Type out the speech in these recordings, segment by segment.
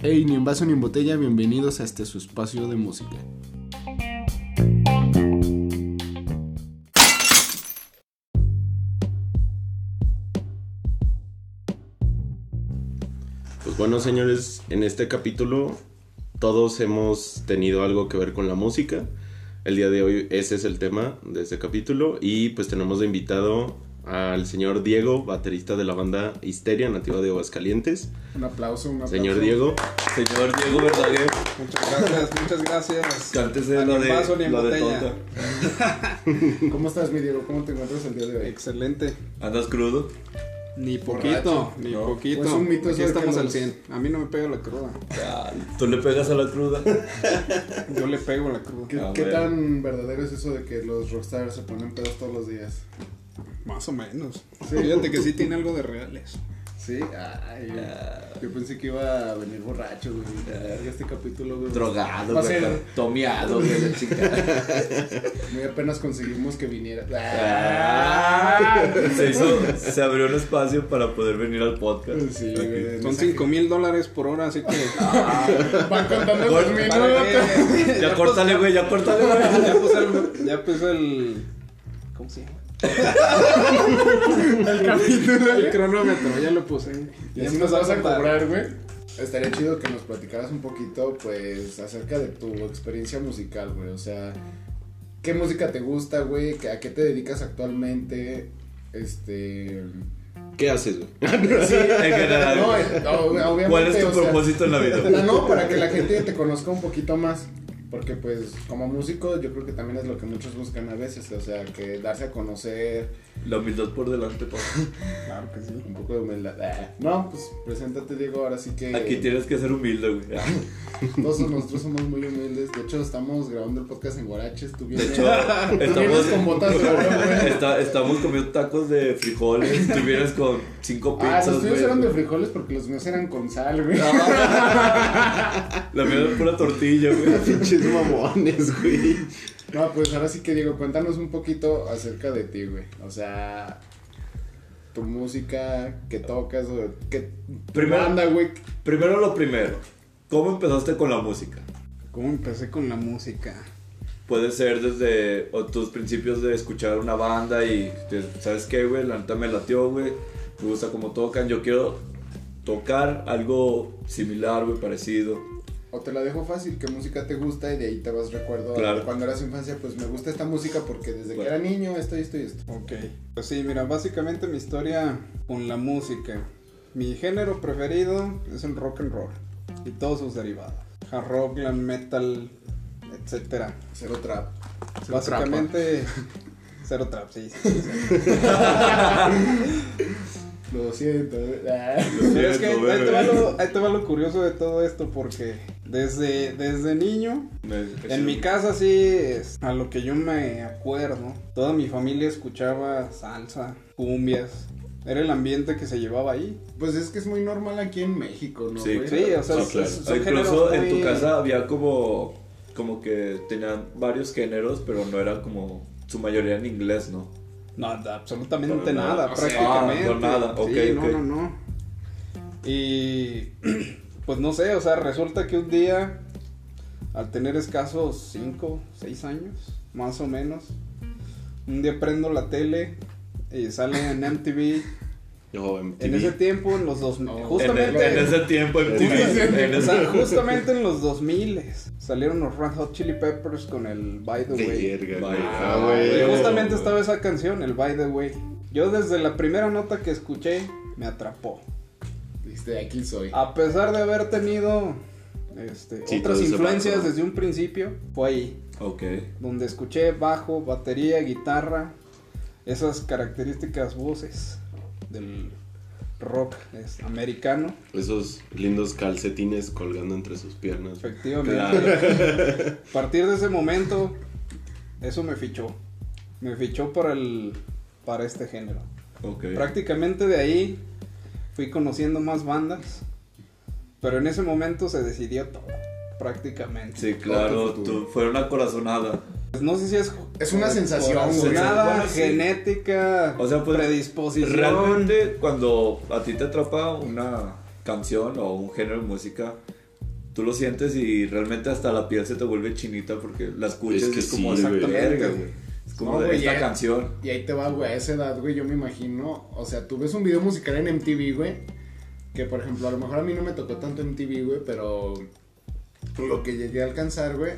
Hey, ni en vaso ni en botella, bienvenidos a este su espacio de música. Pues bueno, señores, en este capítulo todos hemos tenido algo que ver con la música. El día de hoy ese es el tema de este capítulo y pues tenemos de invitado al señor Diego, baterista de la banda Histeria, nativa de Aguascalientes. Un aplauso, un aplauso. Señor Diego. Señor Diego Verdaguer, Muchas gracias, muchas gracias. cántese A lo ni de, vaso ni en lo de botella. tonta. ¿Cómo estás, mi Diego? ¿Cómo te encuentras el día de hoy? Excelente. ¿Andas crudo? Ni Borracho, poquito, ni ¿no? poquito. Pues un mito Aquí eso de que estamos al los- 100. A mí no me pega la cruda. Ya, ¿Tú le pegas a la cruda? Yo le pego la cruda. ¿Qué, A tan verdadero es eso de que los rockstars se ponen pedos todos los días? Más o menos. Sí. Fíjate que sí tiene algo de reales. Sí, ay, yo pensé que iba a venir borracho, güey. Ya Este capítulo, güey. Drogado, güey. ser- Tomeado, güey, la chica. Muy apenas conseguimos que viniera. Ah, se hizo, se abrió un espacio para poder venir al podcast. Sí, güey. Son 5 mil dólares por hora, así que. Van contando. Ya córtale, güey, ya córtale, güey. Ya puse el. Ya puse el. ¿Cómo se llama? El capítulo. El cronómetro, ya lo puse. Y así nos vas a cobrar, güey. Estaría chido que nos platicaras un poquito, pues, acerca de tu experiencia musical, güey. O sea, ¿qué música te gusta, güey? ¿Qué- ¿A qué te dedicas actualmente? Este... ¿Qué haces, güey? Sí, En general. no, no, obviamente, ¿Cuál es tu sea, propósito en la vida? No, para que la gente te conozca un poquito más. Porque, pues, como músico, yo creo que también es lo que muchos buscan a veces. O sea, que darse a conocer, La humildad por delante, papá. Claro que sí. un poco de humildad. Ah, No, pues, preséntate, Diego, ahora sí que... Aquí tienes que ser humilde, güey. Todos nosotros somos muy humildes. De hecho, estamos grabando el podcast en Guaraches. Tú vienes, De hecho, tú vienes estamos, con botas de oro, güey. está- estamos comiendo tacos de frijoles. Tú vienes con cinco Ah, pizzas, los tuyos eran de frijoles porque los míos eran con sal, güey. La mía es pura tortilla, güey. Pinches mamones, güey. No, pues ahora sí que Diego, cuéntanos un poquito acerca de ti, güey. O sea, tu música, qué tocas, o qué Primero- banda, güey. Primero lo primero. ¿Cómo empezaste con la música? ¿Cómo empecé con la música? Puede ser desde o tus principios de escuchar una banda y ¿sabes qué, güey? La neta me latió, güey. Me gusta cómo tocan. Yo quiero tocar algo similar, güey, parecido. O te la dejo fácil, qué música te gusta y de ahí te vas recuerdo a Claro. cuando eras infancia, pues me gusta esta música porque desde que era niño esto y esto y esto. Ok. Pues sí, mira, básicamente mi historia con la música. Mi género preferido es el rock and roll y todos sus derivados. Hard rock, glam metal, etcétera. Cero trap. Básicamente cero trap, sí. sí, sí. Lo siento. ah. Pero es que ahí te, va lo, ahí te va lo curioso de todo esto porque desde, desde niño Me- En mi casa sí, es a lo que yo me acuerdo, toda mi familia escuchaba salsa, cumbias. Era el ambiente que se llevaba ahí. Pues es que es muy normal aquí en México, ¿no? Sí? Sí, o sea, Sí, es- claro. es- son Incluso géneros en tu muy- casa había como, como que tenían varios géneros, pero no era como su mayoría en inglés, ¿no? No, absolutamente Para nada. nada, O sea, prácticamente. ah, no, nada, ok, sí, no, ok. no, no. Y pues no sé, o sea, resulta que un día, al tener escasos 5, 6 años, más o menos, un día prendo la tele y sale en MTV. Yo, En MTV. ese tiempo, en los dos, No, En, justamente, en ese tiempo en En o sea, justamente en los 2000 salieron los Red Hot Chili Peppers con el By the Way. Güey. Ah, Y güey. justamente estaba esa canción, el By the Way. Yo desde la primera nota que escuché me atrapó. De aquí soy. A pesar de haber tenido este, Sí, otras influencias desde un principio, fue ahí. Ok. Donde escuché bajo, batería, guitarra, esas características voces del rock es, americano. Esos lindos calcetines colgando entre sus piernas. Efectivamente. Claro. A partir de ese momento, eso me fichó. Me fichó para el para este género. Ok. Prácticamente de ahí fui conociendo más bandas, pero en ese momento se decidió todo, prácticamente. Sí, claro, tú- fue una corazonada. Pues no sé si es. Es una sensación, güey. Nada, Bueno, sí. genética, O sea, pues, predisposición. Realmente, cuando a ti te atrapa una canción o un género de música, tú lo sientes y realmente hasta la piel se te vuelve chinita porque la escuchas Es y es como sí, exactamente, güey. Como No, de güey, esta ya- canción. Y ahí te va, güey, a esa edad, güey, yo me imagino, o sea, tú ves un video musical en MTV, güey, que por ejemplo, a lo mejor a mí no me tocó tanto MTV, güey, pero lo que llegué a alcanzar, güey,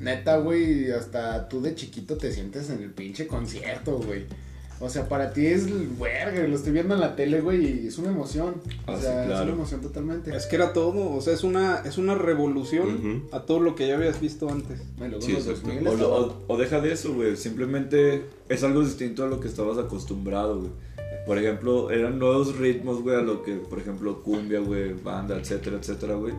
neta, güey, hasta tú de chiquito te sientes en el pinche concierto, güey. O sea, para ti es, verga, lo estoy viendo en la tele, güey, y es una emoción. O Ah, sí, sea, es claro. una emoción totalmente. Es que era todo, o sea, es una, es una revolución Ujú. a todo lo que ya habías visto antes. Y luego Sí. 2000 O, lo- o- o deja de eso, güey. Simplemente es algo distinto a lo que estabas acostumbrado, güey. Por ejemplo, eran nuevos ritmos, güey, a lo que, por ejemplo, cumbia, güey, banda, etcétera, etcétera, güey.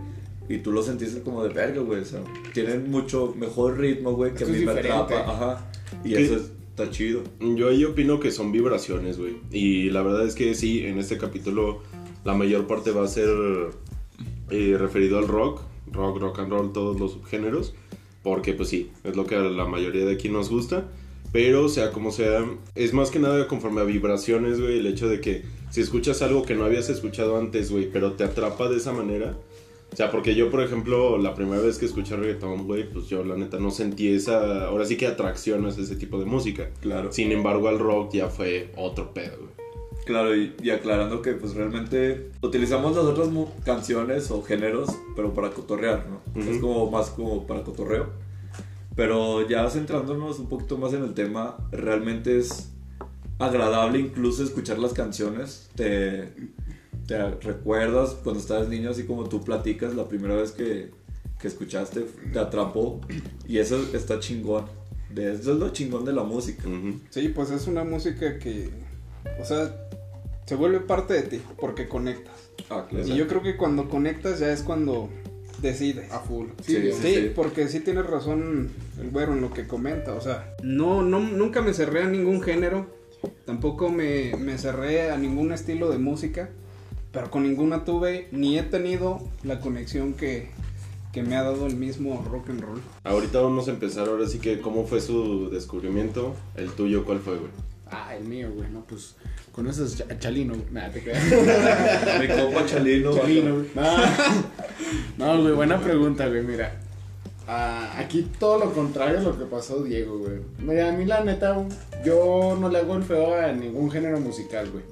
Y tú lo sentiste como de verga, güey. O sea, tienen mucho mejor ritmo, güey, que Es a mí es me atrapa. Ajá. Y ¿Qué? eso está chido. Yo ahí opino que son vibraciones, güey. Y la verdad es que sí, en este capítulo la mayor parte va a ser eh, referido al rock, rock, rock and roll, todos los subgéneros. Porque pues sí, es lo que a la mayoría de aquí nos gusta. Pero sea como sea, es más que nada conforme a vibraciones, güey. El hecho de que si escuchas algo que no habías escuchado antes, güey, pero te atrapa de esa manera. O sea, porque yo, por ejemplo, la primera vez que escuché reggaetón, güey, pues yo la neta no sentí esa, ahora sí que atracción hacia ese tipo de música. Claro. Sin embargo, al rock ya fue otro pedo, güey. Claro, y, y aclarando que pues realmente utilizamos las otras canciones o géneros, pero para cotorrear, ¿no? Es como más como para cotorreo. Pero ya centrándonos un poquito más en el tema, realmente es agradable incluso escuchar las canciones. Te, te recuerdas cuando estabas niño, así como tú platicas la primera vez que, que escuchaste, te atrapó. Y eso está chingón. De, eso es lo chingón de la música. Sí, pues es una música que, o sea, se vuelve parte de ti porque conectas. Ah, claro. Y yo creo que cuando conectas ya es cuando decides. a full. Sí, Sí, sí, Sí, sí. porque sí tienes razón el güero en lo que comenta. O sea, no, no, nunca me cerré a ningún género. Tampoco me, me cerré a ningún estilo de música. Pero con ninguna tuve, ni he tenido la conexión que, que me ha dado el mismo rock and roll. Ahorita vamos a empezar, ahora sí que, ¿cómo fue su descubrimiento? ¿El tuyo cuál fue, güey? Ah, el mío, güey, no, pues conoces a Chalino. Nada, te creas. Mi compa Chalino. Chalino, güey. No, no, güey, buena pregunta, güey, mira. Ah, aquí todo lo contrario a lo que pasó Diego, güey. Mira, a mí la neta, yo no le hago el feo a ningún género musical, güey.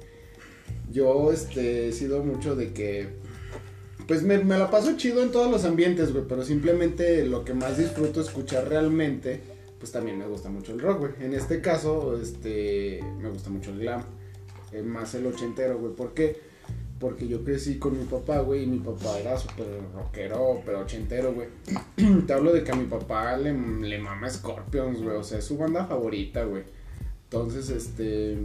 Yo, este, he sido mucho de que, pues me, me la paso chido en todos los ambientes, güey, pero simplemente lo que más disfruto escuchar realmente, pues también me gusta mucho el rock, güey. En este caso, este, me gusta mucho el glam, eh, más el ochentero, güey. ¿Por qué? Porque yo crecí con mi papá, güey, y mi papá era súper rockero, pero ochentero, güey. Te hablo de que a mi papá le, le mama Scorpions, güey, o sea, es su banda favorita, güey. Entonces, este,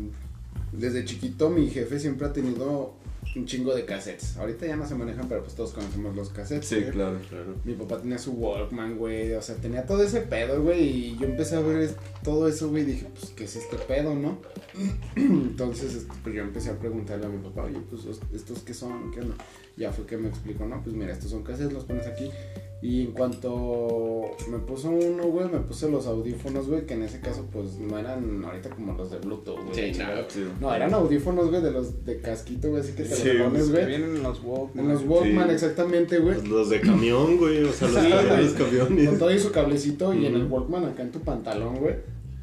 desde chiquito mi jefe siempre ha tenido un chingo de cassettes. Ahorita ya no se manejan, pero pues todos conocemos los cassettes. Sí, güey. claro. Claro. Mi papá tenía su Walkman, güey, o sea, tenía todo ese pedo, güey, y yo empecé a ver todo eso, güey, y dije, pues, ¿qué es este pedo, no? Entonces, este, pues yo empecé a preguntarle a mi papá, oye, pues, ¿os- ¿estos qué son? ¿Qué no? Ya fue que me explicó, no, pues mira, estos son cassettes, los pones aquí. Y en cuanto me puso uno, güey, me puse los audífonos, güey, que en ese caso, pues, no eran ahorita como los de Bluetooth, güey. Sí, la claro. Sí. No, eran audífonos, güey, de los de casquito, güey, así que te Sí, los pones, güey. vienen en los Walkman. En los Walkman, Sí. exactamente, güey. Los de camión, güey, o sea, los camiones, güey. camiones. Con todo y su cablecito y en el. Walkman acá en tu pantalón, güey.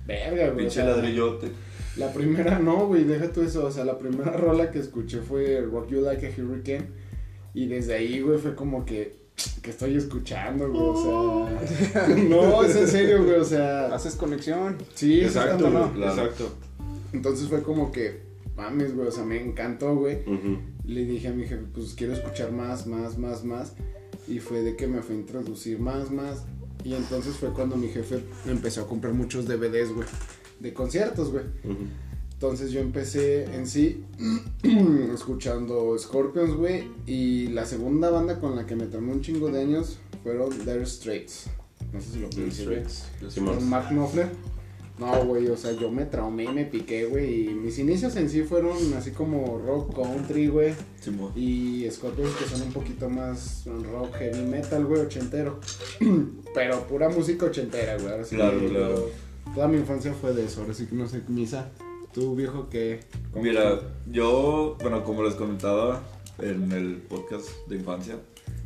Verga, güey. o Pinche sea, ladrillote. La primera no, güey, deja tú eso. O sea, la primera rola que escuché fue Rock You Like a Hurricane. Y desde ahí, güey, fue como que. Que estoy escuchando, güey? O sea. no, es en serio, güey. O sea. Haces conexión. Sí, es Exacto, tanto, ¿no? Claro. exacto. Entonces fue como que. Mames, güey. O sea, me encantó, güey. Le dije a mi jefe, pues quiero escuchar más, más, más, más. Y fue de que me fue a introducir más, más. Y entonces fue cuando mi jefe me empezó a comprar muchos DVDs, güey. De conciertos, güey. Ujú. Entonces yo empecé en sí escuchando Scorpions, güey. Y la segunda banda con la que me tomé un chingo de años fueron Dire Straits. No sé si lo pronuncié bien. Mark Knopfler. No, güey, o sea, yo me traumé y me piqué, güey. Y mis inicios en sí fueron así como rock country, güey. Simón. Y Scorpions que son un poquito más rock heavy metal, güey, ochentero. Pero pura música ochentera, güey. Ahora sí Claro, claro. toda mi infancia fue de eso, ahora sí que no sé, misa. Tú, viejo, ¿qué? Mira, yo, bueno, como les comentaba en el podcast de infancia,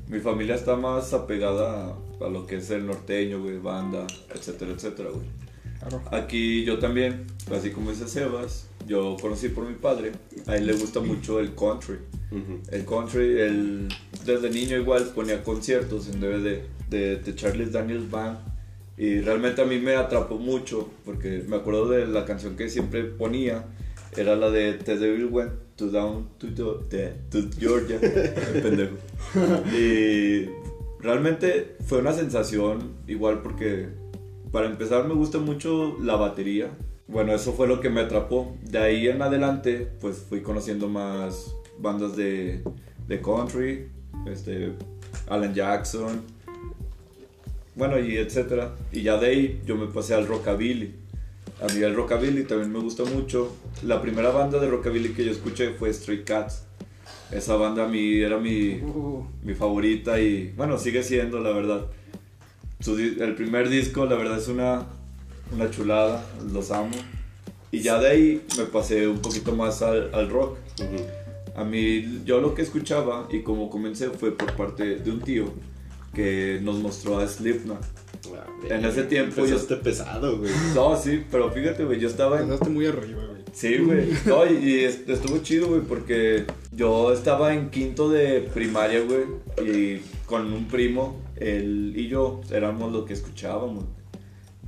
mi familia está más apegada a, a lo que es el norteño, güey, banda, etcétera, etcétera, güey. Claro. Aquí yo también, así como dice Sebas, yo conocí por mi padre, a él le gusta mucho el country. Ujú. El country, él desde niño igual ponía conciertos en DVD de, de Charles Daniels Band y realmente a mí me atrapó mucho porque me acuerdo de la canción que siempre ponía, era la de The Devil Went to Down to, de- to Georgia, el pendejo. Y realmente fue una sensación igual porque para empezar me gusta mucho la batería. Bueno, eso fue lo que me atrapó. De ahí en adelante, pues fui conociendo más bandas de, de country, este, Alan Jackson, bueno, y etcétera. Y ya de ahí yo me pasé al rockabilly. A mí el rockabilly también me gusta mucho. La primera banda de rockabilly que yo escuché fue Stray Cats. Esa banda a mí era mi, Uh, mi favorita y bueno, sigue siendo la verdad. Su el primer disco la verdad es una, una chulada, los amo. Y ya de ahí me pasé un poquito más al, al rock. A mí yo lo que escuchaba y como comencé fue por parte de un tío que nos mostró a Slipknot. Ah, En ese tiempo yo- pesado, güey. No, sí, pero fíjate, güey, yo estaba en... Muy arriba, güey. Sí, güey. No, y, y est- estuvo chido, güey, porque yo estaba en quinto de primaria, güey, y con un primo, él y yo éramos lo que escuchábamos,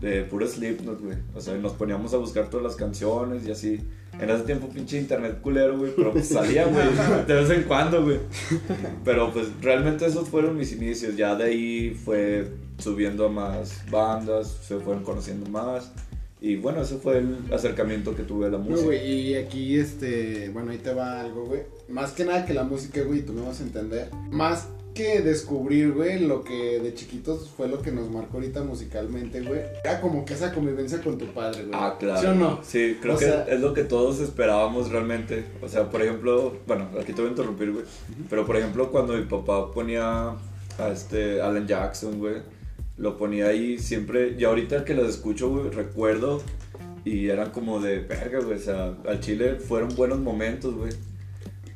de puro Slipknot, güey. O sea, nos poníamos a buscar todas las canciones y así. En ese tiempo, pinche internet culero, güey, pero pues salía, güey, de vez en cuando, güey. Pero pues realmente esos fueron mis inicios. Ya de ahí fue subiendo a más bandas, se fueron conociendo más. Y bueno, ese fue el acercamiento que tuve a la música. güey, y aquí, este, bueno, ahí te va algo, güey. Más que nada que la música, güey, tú me vas a entender. Más que descubrir, güey, lo que de chiquitos fue lo que nos marcó ahorita musicalmente, güey. Era como que esa convivencia con tu padre, güey. Ah, claro. ¿Sí o no? Sí, creo O que sea- es lo que todos esperábamos realmente. O sea, por ejemplo, bueno, aquí te voy a interrumpir, güey. Pero por ejemplo, cuando mi papá ponía a este Alan Jackson, güey, lo ponía ahí siempre. Y ahorita que los escucho, güey, recuerdo. Y eran como de verga, güey. O sea, al chile fueron buenos momentos, güey.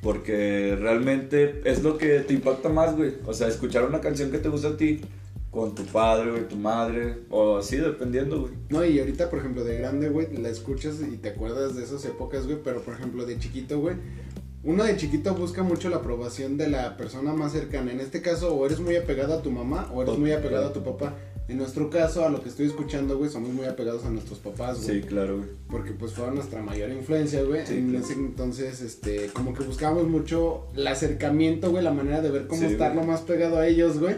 Porque realmente es lo que te impacta más, güey. O sea, escuchar una canción que te gusta a ti con tu padre, güey, tu madre, o así, dependiendo, güey. No, y ahorita, por ejemplo, de grande, güey, la escuchas y te acuerdas de esas épocas, güey, pero por ejemplo, de chiquito, güey, uno de chiquito busca mucho la aprobación de la persona más cercana. En este caso, o eres muy apegado a tu mamá o eres muy apegado a tu papá. En nuestro caso, a lo que estoy escuchando, güey, somos muy apegados a nuestros papás, güey. Sí, claro, güey. Porque pues fueron nuestra mayor influencia, güey. Sí, en claro. ese entonces, este, como que buscábamos mucho el acercamiento, güey, la manera de ver cómo Sí, estar güey. lo más pegado a ellos, güey.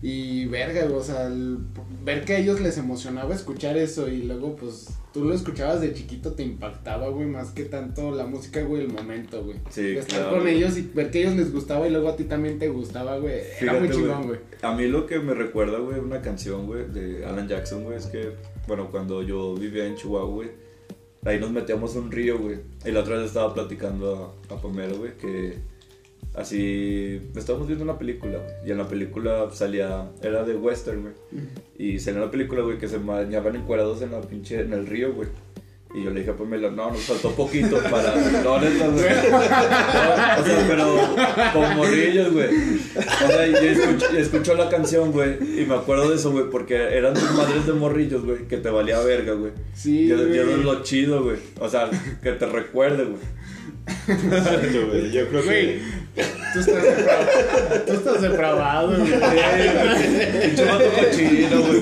Y verga, güey, o sea, el- ver que a ellos les emocionaba escuchar eso y luego pues tú lo escuchabas de chiquito, te impactaba, güey, más que tanto la música, güey, el momento, güey. Sí, Estar claro. con ellos y ver que a ellos les gustaba y luego a ti también te gustaba, güey. Era muy chingón, güey. A mí lo que me recuerda, güey, una canción, güey, de Alan Jackson, güey, es que, bueno, cuando yo vivía en Chihuahua, güey, ahí nos metíamos a un río, güey. Y la otra vez estaba platicando a, a Pamela, güey, que así estábamos viendo una película, güey, y en la película salía, era de western, güey. Y salía la película, güey, que se bañaban encuadrados en la pinche, en el río, güey. Y yo le dije a Pamela, no, nos faltó poquito para... No, neta, güey. No, o sea, pero con morrillos, güey. O sea, yo escucho, la canción, güey, y me acuerdo de eso, güey, porque eran tus madres de morrillos, güey, que te valía verga, güey. Sí, Yo, güey. yo es lo chido, güey. O sea, que te recuerde, güey. Yo creo que. Tú estás depravado, tú estás depravado, güey. Pinche vato cochino, güey.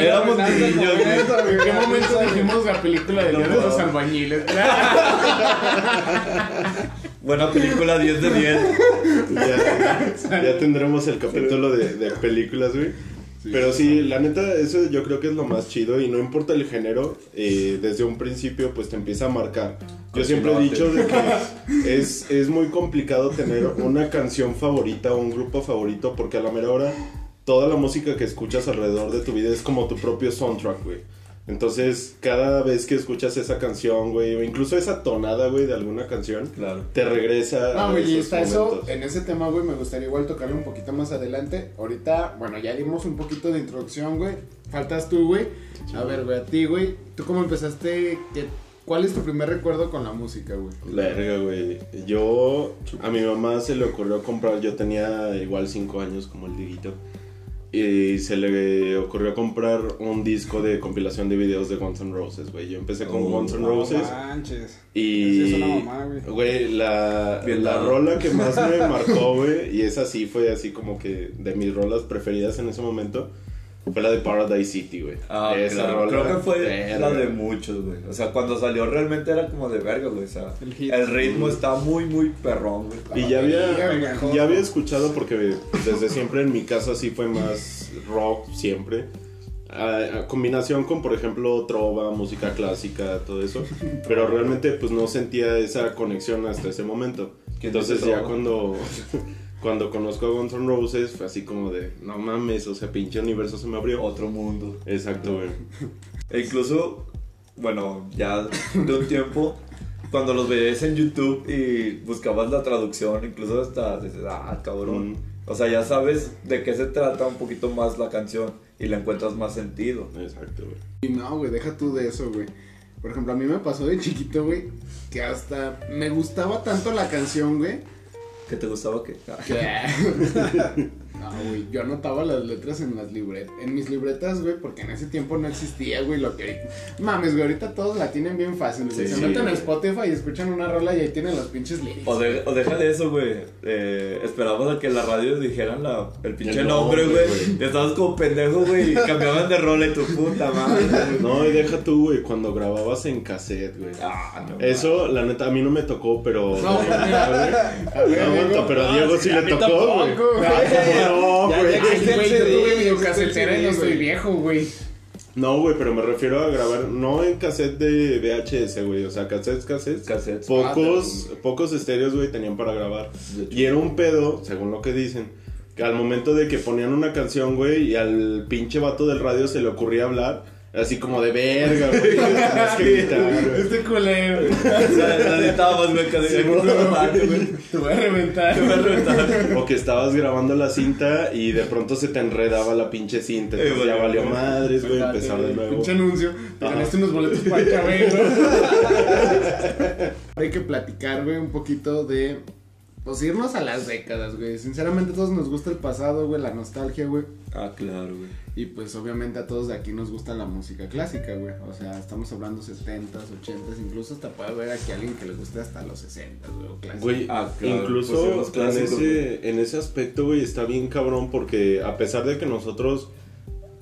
Éramos niños, güey. ¿En qué momento dijimos la película de los Albañiles? Buena película, 10 de 10. Ya, ya tendremos el capítulo de, de películas, güey. Pero sí, la neta, eso yo creo que es lo más chido y no importa el género, eh, desde un principio pues te empieza a marcar. Yo siempre he dicho de que es, es muy complicado tener una canción favorita o un grupo favorito porque a la mera hora toda la música que escuchas alrededor de tu vida es como tu propio soundtrack, güey. Entonces, cada vez que escuchas esa canción, güey, o incluso esa tonada, güey, de alguna canción, Claro. te regresa No, güey, y está eso, en ese tema, güey, me gustaría igual tocarlo un poquito más adelante. Ahorita, bueno, ya dimos un poquito de introducción, güey. faltas tú, güey. A ver, güey, a ti, güey. ¿Tú cómo empezaste? ¿Qué- ¿Cuál es tu primer recuerdo con la música, güey? Verga, güey. Yo, a mi mamá se le ocurrió comprar, yo tenía igual 5 años como el Diguito. Y se le ocurrió comprar un disco de compilación de videos de Guns N' Roses, güey. Yo empecé con Oh, Guns N' No Roses. manches. Y. Es una mamá, güey. Güey, la, la rola que más me marcó, güey, y esa sí fue así como que de mis rolas preferidas en ese momento, fue la de Paradise City, güey. Ah, Esa claro. rola, Creo que fue verga. la de muchos, güey. O sea, cuando salió realmente era como de verga, güey. O sea, El ritmo está muy, muy perrón, güey. Y ya había, mejor. ya había escuchado porque desde siempre en mi casa sí fue más rock, siempre. A, a combinación con, por ejemplo, trova, música clásica, todo eso. Pero realmente pues no sentía esa conexión hasta ese momento. ¿Quién Entonces ya cuando, cuando conozco a Guns N' Roses fue así como de, no mames, o sea, pinche universo se me abrió. Otro mundo. Exacto, güey. E incluso, bueno, ya de un tiempo, cuando los veías en YouTube y buscabas la traducción, incluso hasta dices, ah, cabrón. Mm. O sea, ya sabes de qué se trata un poquito más la canción y le encuentras más sentido. Exacto, güey. Y no, güey, deja tú de eso, güey. Por ejemplo, a mí me pasó de chiquito, güey, que hasta me gustaba tanto la canción, güey, ¿Qué te gustaba que? que... No, güey, yo anotaba las letras en las libretas, en mis libretas, güey, porque en ese tiempo no existía, güey, lo que... Mames, güey, ahorita todos la tienen bien fácil, güey. Sí, Se sí, meten a. Spotify y escuchan una rola y ahí tienen los pinches lyrics. O, de- o deja de eso, güey. Eh, esperabas a que la radio dijeran la, el pinche El nombre, güey. estabas como pendejo, güey. Y cambiaban de rola y tu puta madre. No, y deja tú, güey, cuando grababas en cassette, güey. Ah, no. Eso, la neta, a mí no me tocó, pero... No, ver, aguanta, Diego. pero a No, Diego sí le tocó, güey. No, Ya, güey. ya tuve videocasetera y no güey. viejo, güey. No, güey, pero me refiero a grabar, no en cassette de VHS, güey, o sea, cassettes, cassettes. Cassettes. Pocos, pocos estéreos, güey, tenían para grabar. Y era un pedo, según lo que dicen, que al momento de que ponían una canción, güey, y al pinche vato del radio se le ocurría hablar, así como de verga, güey. que güey. Este culero. O sea, la güey. Sí, güey. Te voy a reventar. Te voy a reventar. O que estabas grabando la cinta y de pronto se te enredaba la pinche cinta. Eh, Entonces ya valió, madres, güey, empezar de nuevo. Pinche anuncio. Te ganaste unos boletos para el cabello. Hay que platicar, güey, un poquito de. Pues irnos a las décadas, güey. Sinceramente, a todos nos gusta el pasado, güey, la nostalgia, güey. Ah, claro, güey. Y pues, obviamente, a todos de aquí nos gusta la música clásica, güey. O sea, estamos hablando 70s, 80s, incluso hasta puede haber aquí alguien que le guste hasta los 60s, güey, clásico. Güey, Ah, claro, incluso pues los en, clásicos, ese, en ese aspecto, güey, está bien cabrón porque a pesar de que nosotros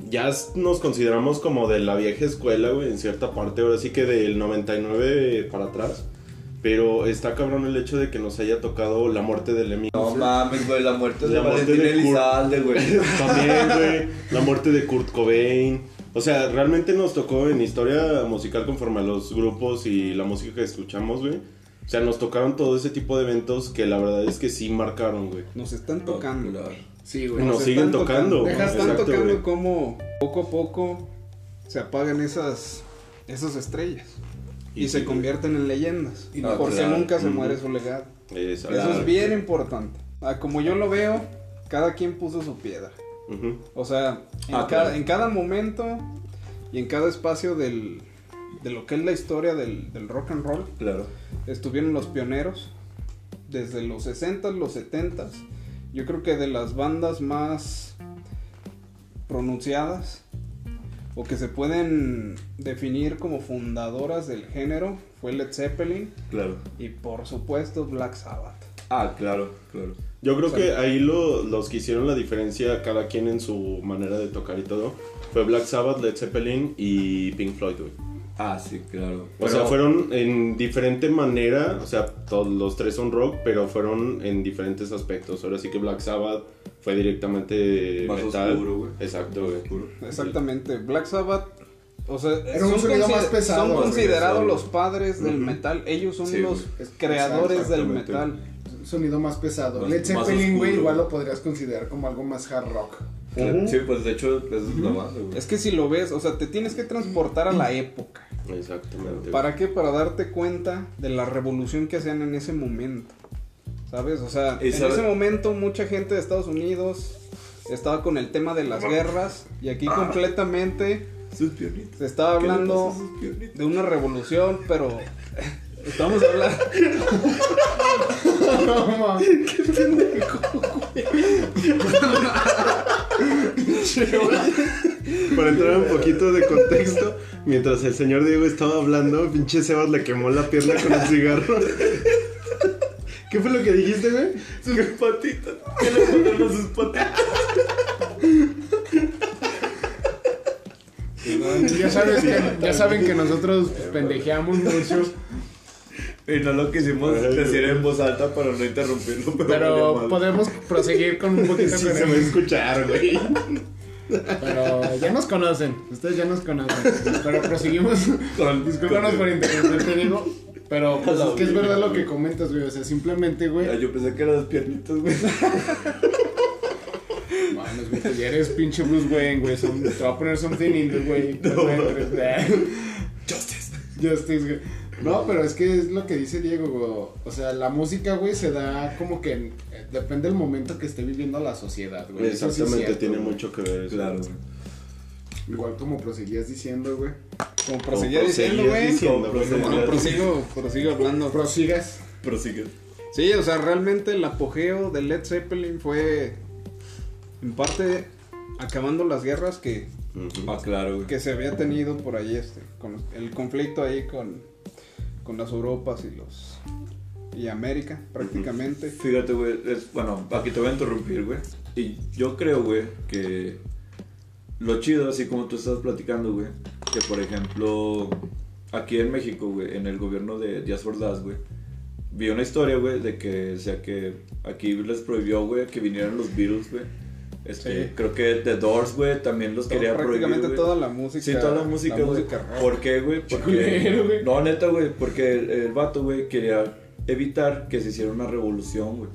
ya nos consideramos como de la vieja escuela, güey, en cierta parte, ahora sí que del 99 para atrás, pero está cabrón el hecho de que nos haya tocado la muerte de Lemmy. No mames, güey. La muerte de La muerte de Kurt. Elizalde, güey. También, güey, la muerte de Kurt Cobain. O sea, realmente nos tocó en historia musical conforme a los grupos y la música que escuchamos, güey. O sea, nos tocaron todo ese tipo de eventos que la verdad es que sí marcaron, güey. Nos están tocando. Sí, güey. Nos Nos siguen tocando. Están Exacto, tocando güey. como poco a poco se apagan esas, esas estrellas. Y, Y se convierten en leyendas. Y no, porque claro. nunca se muere su legado. Eso es bien importante. Ah, como yo lo veo, cada quien puso su piedra. O sea, en, Ah, cada, claro. en cada momento y en cada espacio del, de lo que es la historia del, del rock and roll, Claro. estuvieron los pioneros. Desde los 60s, los 70s. Yo creo que de las bandas más pronunciadas o que se pueden definir como fundadoras del género fue Led Zeppelin Claro. y por supuesto Black Sabbath. Ah, claro, claro. Yo creo O sea, que ahí lo- los que hicieron la diferencia, cada quien en su manera de tocar y todo, fue Black Sabbath, Led Zeppelin y Pink Floyd, güey. Ah, sí, claro. O sea, fueron en diferente manera, o sea, todos los tres son rock, pero fueron en diferentes aspectos. Ahora sí que Black Sabbath fue directamente Más metal. oscuro, güey. Exacto, Más güey. Exactamente, Black Sabbath, o sea, Era un sonido consider- más pesado, son considerados los padres del metal, ellos son Sí, los güey. creadores del metal. Un sonido más pesado. Más- Led más Zeppelin, güey, igual lo podrías considerar como algo más hard rock. Sí, pues de hecho, es banda, güey. Es que si lo ves, o sea, te tienes que transportar a la época. Exactamente. ¿Para qué? Para darte cuenta de la revolución que hacían en ese momento. ¿Sabes? O sea, en sabe- ese momento mucha gente de Estados Unidos estaba con el tema de las guerras y aquí completamente Sus piernitas. se estaba ¿Qué hablando de una revolución, pero estamos hablando No, mames. Para entrar un poquito de contexto, mientras el señor Diego estaba hablando, pinche Sebas le quemó la pierna con el cigarro. ¿Qué fue lo que dijiste, güey? Sus patitas. ¿Qué le sus patitas? Ya sabes que, ya saben que nosotros pendejeamos mucho, Y no lo quisimos decir en voz alta para no interrumpirlo, pero, podemos proseguir con un poquito Sí, con se va a el- escuchar, güey. Pero ya nos conocen, ustedes ya nos conocen. Pero proseguimos. Con- Discúlpanos por interrumpirte, digo. Pero pues, es que es verdad lo que comentas, güey. O sea, simplemente, Ah, güey. Yo pensé que eran las piernitas, güey. Mames, güey, ya eres pinche Bruce Wayne, güey. Son- Te va a poner something in the güey. No, No entres. Justice. Justice, güey. No, pero es que es lo que dice Diego, güey. O sea, la música, güey, se da como que eh, depende del momento que esté viviendo la sociedad, güey. Eso sí es Exactamente, cierto, tiene güey. mucho que ver eso. Claro, güey. Igual como proseguías diciendo, güey. como proseguía Como diciendo, güey. diciendo, Como. Bueno, prosigo, prosigo hablando. Prosigas. Prosigue. Sí, o sea, realmente el apogeo de Led Zeppelin fue en parte acabando las guerras que. Ah, claro, güey. que se había tenido por ahí, este, con el conflicto ahí con, con las Europas y los y América prácticamente. Fíjate, güey, bueno, aquí te voy a interrumpir, güey. Y yo creo, güey, que lo chido, así como tú estás platicando, güey, que por ejemplo, aquí en México, güey, en el gobierno de Díaz Ordaz, güey, vi una historia, güey, de que decía que aquí les prohibió, güey, que vinieran los Beatles, güey. Este, Sí. Creo que The Doors, güey, también los quería prohibir. prácticamente toda la música. Sí, toda la música, güey. música. ¿Por qué, güey? Porque... No, neta, güey, porque el, el vato, güey, quería evitar que se hiciera una revolución, güey.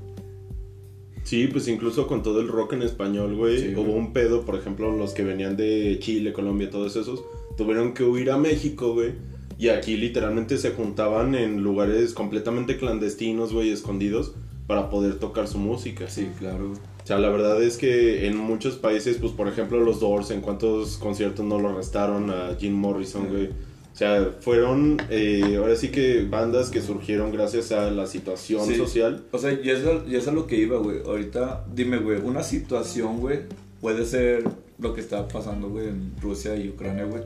Sí, pues incluso con todo el rock en español, güey, Sí, hubo un pedo, por ejemplo, los que venían de Chile, Colombia, todos esos, tuvieron que huir a México, güey. Y aquí literalmente se juntaban en lugares completamente clandestinos, güey, escondidos, para poder tocar su música. Sí, claro. O sea, la verdad es que en muchos países, pues por ejemplo los Doors, en cuántos conciertos no lo arrestaron a Jim Morrison, güey. O sea, fueron, eh, ahora sí que bandas que surgieron gracias a la situación Sí. social. O sea, y eso, y eso es a lo que iba, güey. Ahorita, dime, güey, una situación, güey, puede ser lo que está pasando, güey, en Rusia y Ucrania, güey.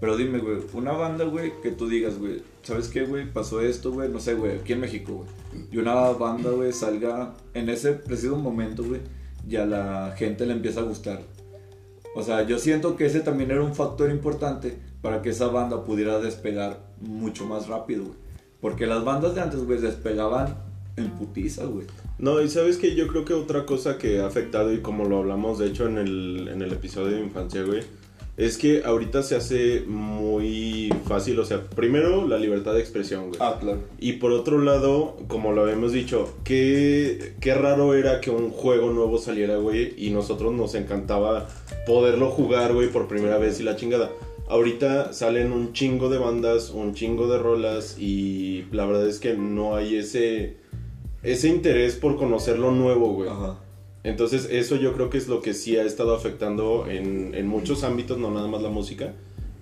Pero dime, güey, una banda, güey, que tú digas, güey, ¿sabes qué, güey? Pasó esto, güey, no sé, güey, aquí en México, güey. Y una banda, güey, salga en ese preciso momento, güey, y la gente le empieza a gustar. O sea, yo siento que ese también era un factor importante para que esa banda pudiera despegar mucho más rápido, güey. Porque las bandas de antes, güey, despegaban en putiza, güey. No, y sabes que yo creo que otra cosa que ha afectado, y como lo hablamos de hecho en el, en el episodio de infancia, güey, es que ahorita se hace muy fácil, o sea, primero la libertad de expresión, güey. Ah, claro. Y por otro lado, como lo habíamos dicho, qué, qué raro era que un juego nuevo saliera, güey, y nosotros nos encantaba poderlo jugar, güey, por primera vez y la chingada. Ahorita salen un chingo de bandas, un chingo de rolas y la verdad es que no hay ese ese interés por conocer lo nuevo, güey. Ajá. Entonces eso yo creo que es lo que sí ha estado afectando en, en muchos ámbitos, no nada más la música.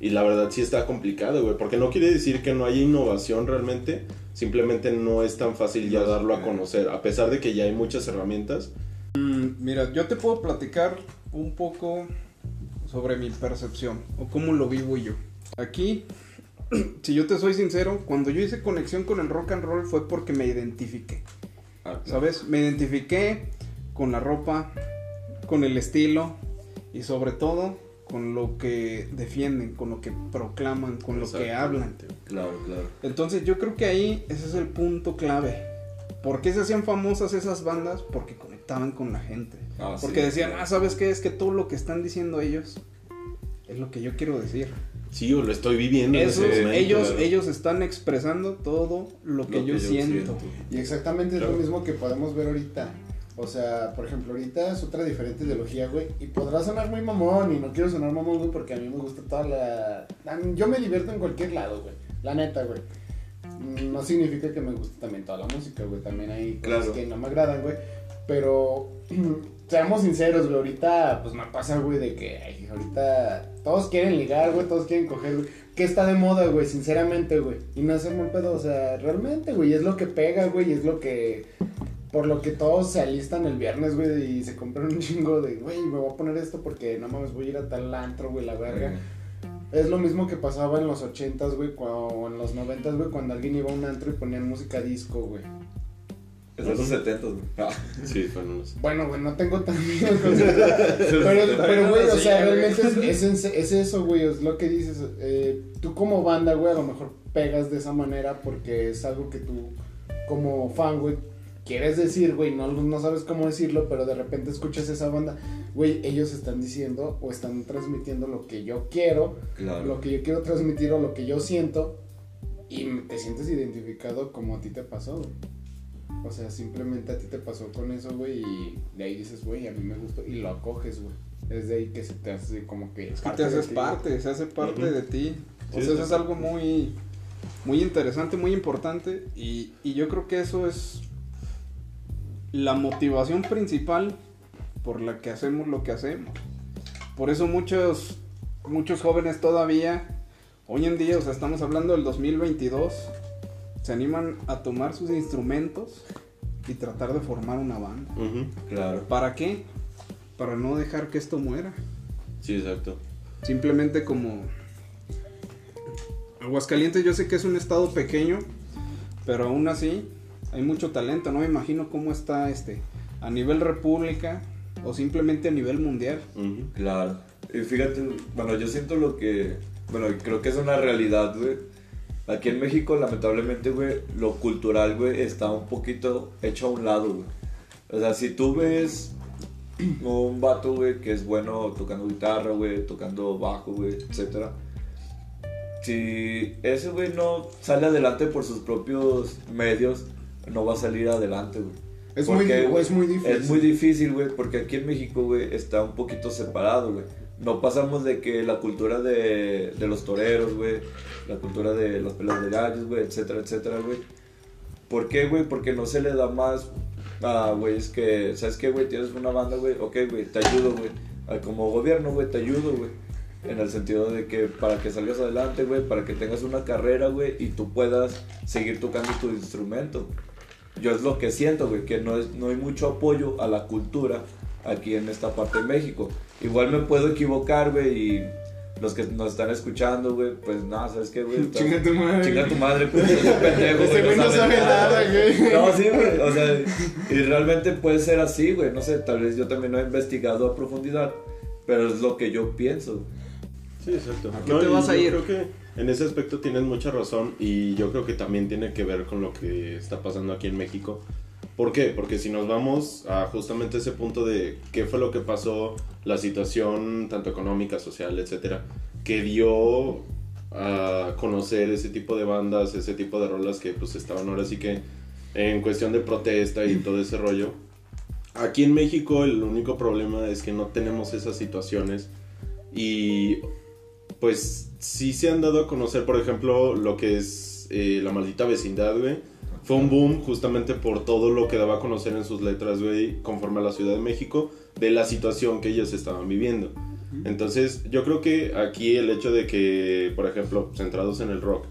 Y la verdad sí está complicado, güey, porque no quiere decir que no haya innovación realmente, simplemente no es tan fácil ya darlo a conocer, a pesar de que ya hay muchas herramientas. Mira, yo te puedo platicar un poco sobre mi percepción o cómo lo vivo yo. Aquí, si yo te soy sincero, cuando yo hice conexión con el rock and roll fue porque me identifiqué. Ah. ¿Sabes? Me identifiqué con la ropa, con el estilo y sobre todo con lo que defienden, con lo que proclaman, con lo que hablan. Claro, claro. Entonces yo creo que ahí ese es el punto clave. ¿Por qué se hacían famosas esas bandas? Porque conectaban con la gente. Ah, Porque sí, decían, claro. ah, ¿sabes qué? Es que todo lo que están diciendo ellos es lo que yo quiero decir. Sí, o lo estoy viviendo. en Esos, ese momento, ellos, claro. ellos están expresando todo lo que Lo yo, que yo siento. siento. Y exactamente Claro. es lo mismo que podemos ver ahorita. O sea, por ejemplo, ahorita es otra diferente ideología, güey. Y podrá sonar muy mamón, y no quiero sonar mamón, güey, porque a mí me gusta toda la... Yo me divierto en cualquier lado, güey. La neta, güey. No significa que me guste también toda la música, güey. También hay cosas Claro. que no me agradan, güey. Pero seamos sinceros, güey, ahorita pues me pasa, güey, de que ay, ahorita todos quieren ligar, güey, todos quieren coger, güey. ¿Qué está de moda, güey? Sinceramente, güey. Y no es mal pedo, o sea, realmente, güey, es lo que pega, güey, y es lo que por lo que todos se alistan el viernes, güey, y se compran un chingo de, güey, me voy a poner esto porque no mames, voy a ir a tal antro, güey, la verga. Es lo mismo que pasaba en los ochentas, güey, o en los noventas, güey, cuando alguien iba a un antro y ponían música disco, güey. Es de los 70, güey. Ah. Sí, bueno, no sé. Bueno, güey, no tengo tan Pero, pero, güey, o sea, realmente es, es, es eso, güey, es lo que dices. Eh, tú como banda, güey, a lo mejor pegas de esa manera porque es algo que tú, como fan, güey, quieres decir, güey, no, no sabes cómo decirlo, pero de repente escuchas esa banda, güey, ellos están diciendo o están transmitiendo lo que yo quiero, Claro. lo que yo quiero transmitir o lo que yo siento, y te sientes identificado como a ti te pasó, güey. O sea, simplemente a ti te pasó con eso, güey, y de ahí dices, güey, a mí me gustó, y lo acoges, güey. Es de ahí que se te hace como que... Es que te haces parte, se hace parte de ti. O sea, eso es algo muy, muy interesante, muy importante. Y, y yo creo que eso es la motivación principal por la que hacemos lo que hacemos. Por eso muchos, muchos jóvenes todavía, hoy en día, o sea, estamos hablando del 2022, se animan a tomar sus instrumentos y tratar de formar una banda. Claro. ¿Para qué? Para no dejar que esto muera. Sí, exacto. Simplemente como Aguascalientes yo sé que es un estado pequeño, pero aún así hay mucho talento, no me imagino cómo está este a nivel república o simplemente a nivel mundial. Claro. Y fíjate, bueno, yo siento lo que, bueno, creo que es una realidad, güey. Aquí en México, lamentablemente, güey, lo cultural, güey, está un poquito hecho a un lado, güey. O sea, si tú ves un vato, güey, que es bueno tocando guitarra, güey, tocando bajo, güey, etcétera. Si ese güey no sale adelante por sus propios medios, no va a salir adelante, güey. Es ¿Por muy, es muy difícil. Es muy difícil, güey, porque aquí en México, güey, está un poquito separado, güey. No pasamos de que la cultura de, de los toreros, güey, la cultura de las peleas de gallos, güey, etcétera, etcétera, güey. ¿Por qué, güey? Porque no se le da más a, güey, es que, ¿sabes qué, güey? Tienes una banda, güey, ok, güey, te ayudo, güey. Ah, Como gobierno, güey, te ayudo, güey. En el sentido de que para que salgas adelante, güey, para que tengas una carrera, güey, y tú puedas seguir tocando tu instrumento. Yo es lo que siento, güey, que no, es, no hay mucho apoyo a la cultura aquí en esta parte de México. Igual me puedo equivocar, güey, y los que nos están escuchando, güey, pues nada, ¿sabes qué, güey? Chinga tu madre. Chinga tu madre, pues, es un pendejo, Ese güey no sabe nada, güey. No, sí, güey, o sea, y realmente puede ser así, güey, no sé, tal vez yo también no he investigado a profundidad, pero es lo que yo pienso. Sí, exacto. ¿A qué te y vas a ir? Creo que en ese aspecto tienes mucha razón y yo creo que también tiene que ver con lo que está pasando aquí en México. ¿Por qué? Porque si nos vamos a justamente ese punto de qué fue lo que pasó, la situación tanto económica, social, etcétera, que dio a conocer ese tipo de bandas, ese tipo de rolas que pues estaban ahora sí que en cuestión de protesta y todo ese rollo. Aquí en México el único problema es que no tenemos esas situaciones y pues sí se han dado a conocer, por ejemplo, lo que es eh, La Maldita Vecindad, güey. Fue un boom justamente por todo lo que daba a conocer en sus letras, güey, conforme a la Ciudad de México, de la situación que ellos estaban viviendo. Entonces, yo creo que aquí el hecho de que, por ejemplo, centrados en el rock,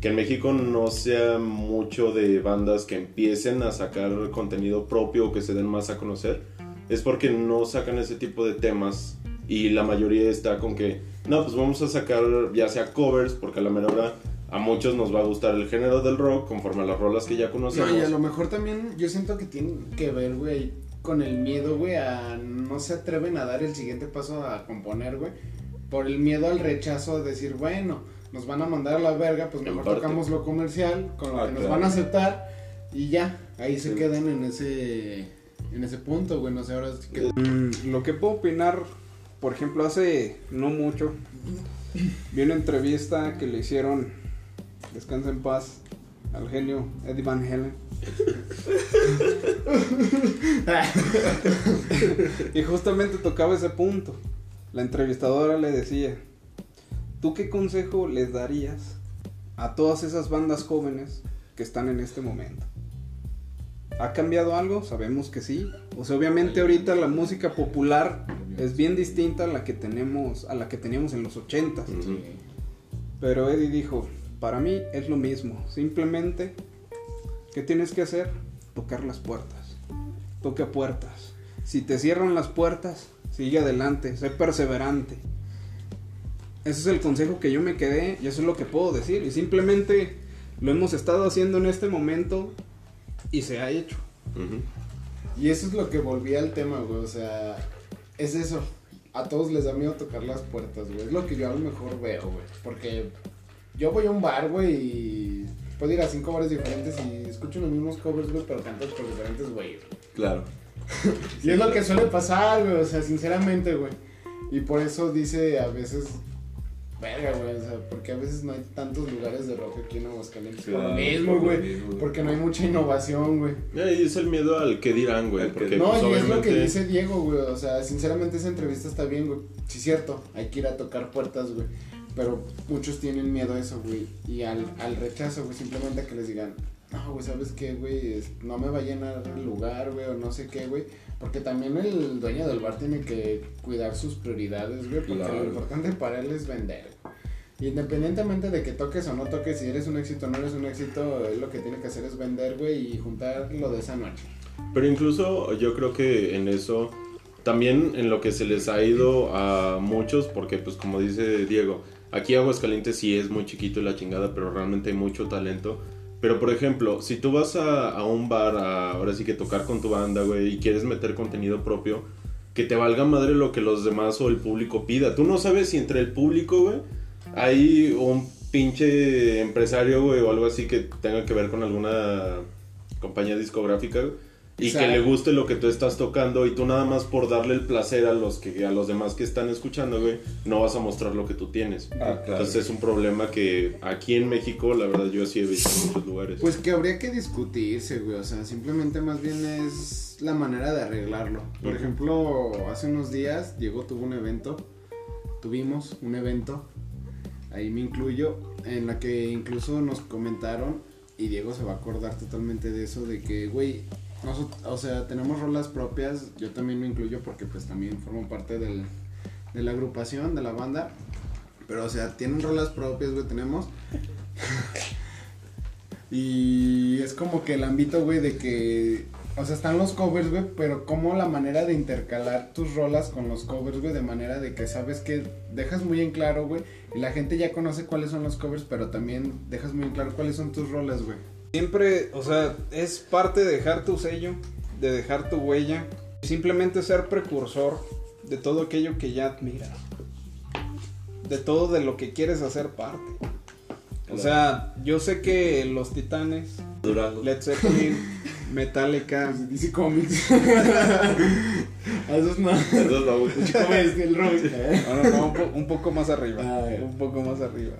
que en México no sea mucho de bandas que empiecen a sacar contenido propio o que se den más a conocer, es porque no sacan ese tipo de temas y la mayoría está con que, no, pues vamos a sacar ya sea covers, porque a la menor hora a muchos nos va a gustar el género del rock conforme a las rolas que ya conocemos. No, y a lo mejor también yo siento que tiene que ver, güey, con el miedo, güey, a no se atreven a dar el siguiente paso a componer, güey. Por el miedo al rechazo a decir, bueno, nos van a mandar a la verga, pues mejor parte. tocamos lo comercial, con lo Ah, que nos van a aceptar, y ya, ahí se quedan en ese, en ese punto, güey, no sé, ahora sí que... Mm, lo que puedo opinar, por ejemplo, hace no mucho, vi una entrevista que le hicieron, descansa en paz, al genio Eddie Van Halen. y justamente tocaba ese punto. La entrevistadora le decía, ¿tú qué consejo les darías a todas esas bandas jóvenes que están en este momento? ¿Ha cambiado algo? Sabemos que sí. O sea, obviamente ahorita la música popular es bien distinta a la que tenemos, a la que teníamos en los 80 Ujú. Pero Eddie dijo, para mí es lo mismo. Simplemente, ¿qué tienes que hacer? Tocar las puertas. Toca puertas. Si te cierran las puertas, sigue adelante, sé perseverante. Ese es el consejo que yo me quedé y eso es lo que puedo decir. Y simplemente lo hemos estado haciendo en este momento y se ha hecho. Y eso es lo que volví al tema, güey. O sea, es eso. A todos les da miedo tocar las puertas, güey. Es lo que yo a lo mejor veo, güey. Porque yo voy a un bar, güey, y puedo ir a cinco bares diferentes y escucho los mismos covers, güey, pero cantados por diferentes güeyes. Claro. Y es lo que suele pasar, güey. O sea, sinceramente, güey. Y por eso dice a veces. Verga, güey. O sea, porque a veces no hay tantos lugares de rock aquí en Aguascalientes. Claro, lo mismo, por lo güey. mismo, güey. Porque no hay mucha innovación, güey. Y es el miedo al que dirán, güey. Porque No, pues, y es lo que obviamente- dice Diego, güey. O sea, sinceramente esa entrevista está bien, güey. Sí, cierto. Hay que ir a tocar puertas, güey. Pero muchos tienen miedo a eso, güey. Y al, al rechazo, güey. Simplemente que les digan, no, güey, ¿sabes qué, güey? No me va a llenar el lugar, güey. O no sé qué, güey. Porque también el dueño del bar tiene que cuidar sus prioridades, güey. Porque Claro. lo importante para él es vender. Independientemente de que toques o no toques, si eres un éxito o no eres un éxito, él lo que tiene que hacer es vender, güey, y juntar lo de esa noche. Pero incluso yo creo que en eso, también en lo que se les ha ido a muchos, porque pues como dice Diego, aquí Aguascalientes sí es muy chiquito y la chingada, pero realmente hay mucho talento. Pero por ejemplo, si tú vas a, a un bar a ahora sí que tocar con tu banda, güey, y quieres meter contenido propio, que te valga madre lo que los demás o el público pida. Tú no sabes si entre el público, güey, hay un pinche empresario, güey, o algo así que tenga que ver con alguna compañía discográfica, güey, y Exacto. que le guste lo que tú estás tocando y tú nada más por darle el placer a los que a los demás que están escuchando, güey, no vas a mostrar lo que tú tienes. Ah, claro. Entonces es un problema que aquí en México, la verdad, yo sí he visto en muchos lugares. Pues que habría que discutirse, güey. O sea, simplemente más bien es la manera de arreglarlo. Por ejemplo, hace unos días Diego tuvo un evento. Tuvimos un evento. Ahí me incluyo. En la que incluso nos comentaron. Y Diego se va a acordar totalmente de eso. De que, güey. O sea, tenemos rolas propias. Yo también me incluyo porque pues también formo parte del, de la agrupación, de la banda. Pero, o sea, tienen rolas propias, güey. Tenemos. Y es como que el ámbito, güey, de que. O sea, están los covers, güey, pero como la manera de intercalar tus rolas con los covers, güey, de manera de que sabes que dejas muy en claro, güey, y la gente ya conoce cuáles son los covers, pero también dejas muy en claro cuáles son tus rolas, güey. Siempre, o sea, es parte de dejar tu sello, de dejar tu huella, simplemente ser precursor de todo aquello que ya admiras, de todo de lo que quieres hacer parte. O sea, yo sé que los Titanes, Durango. Led Zeppelin, Metallica, DC Comics. A esos no. Eso no, güey. Comics, el Robin. ¿eh? no, no, no, un, po- un poco más arriba, Ah, un poco más arriba.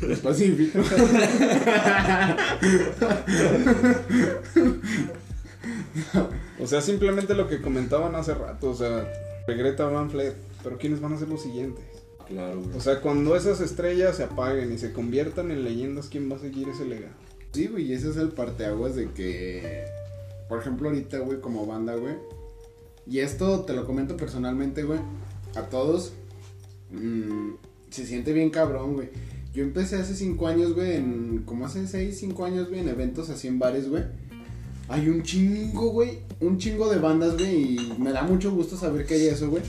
Los Pacífico. O sea, simplemente lo que comentaban hace rato, o sea, regreta Van Fleet, pero ¿quiénes van a ser los siguientes? Claro, güey. O sea, cuando esas estrellas se apaguen y se conviertan en leyendas, ¿quién va a seguir ese legado? Sí, güey, y ese es el parteaguas de que, por ejemplo, ahorita, güey, como banda, güey, y esto te lo comento personalmente, güey, a todos, mm, se siente bien cabrón, güey. Yo empecé hace cinco años, güey, en, como hace seis, cinco años, güey, en eventos así en bares, güey. Hay un chingo, güey, un chingo de bandas, güey, y me da mucho gusto saber que hay eso, güey.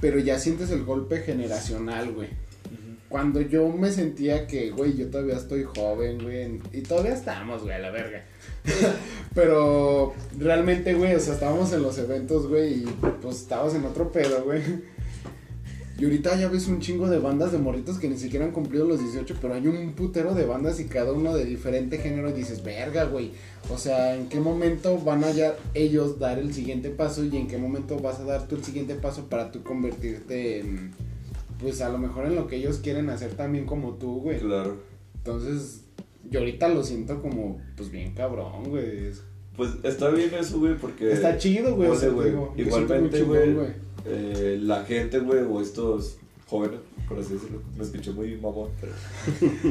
Pero ya sientes el golpe generacional, güey. Cuando yo me sentía que, güey, yo todavía estoy joven, güey. Y todavía estamos, güey, a la verga. Pero realmente, güey, o sea, estábamos en los eventos, güey, y pues estábamos en otro pedo, güey. Y ahorita ya ves un chingo de bandas de morritos que ni siquiera han cumplido los 18, pero hay un putero de bandas y cada uno de diferente género y dices, verga, güey. O sea, ¿en qué momento van a ya ellos dar el siguiente paso y en qué momento vas a dar tú el siguiente paso para tú convertirte en, pues a lo mejor en lo que ellos quieren hacer también como tú, güey? Claro. Entonces, yo ahorita lo siento como, pues bien cabrón, güey. Es- Pues está bien eso, güey, porque... Está chido, güey. digo, Igualmente, chingón, güey, eh, la gente, güey, o estos jóvenes, por así decirlo. Me escuché muy mamón, pero.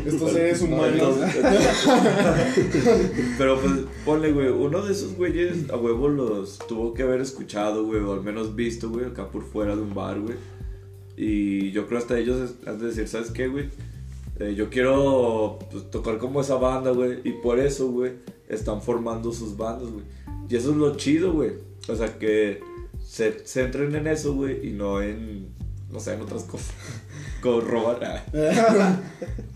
Estos seres No, humanos. entonces- pero pues, ponle, güey, uno de esos güeyes a huevo los tuvo que haber escuchado, güey, o al menos visto, güey, acá por fuera de un bar, güey. Y yo creo hasta ellos han de decir, ¿sabes qué, güey? Eh, yo quiero pues, tocar como esa banda, güey. Y por eso, güey, están formando sus bandas, güey. Y eso es lo chido, güey. O sea, que se centren en eso, güey, y no en, no sé, en otras cosas. Como robar. ah.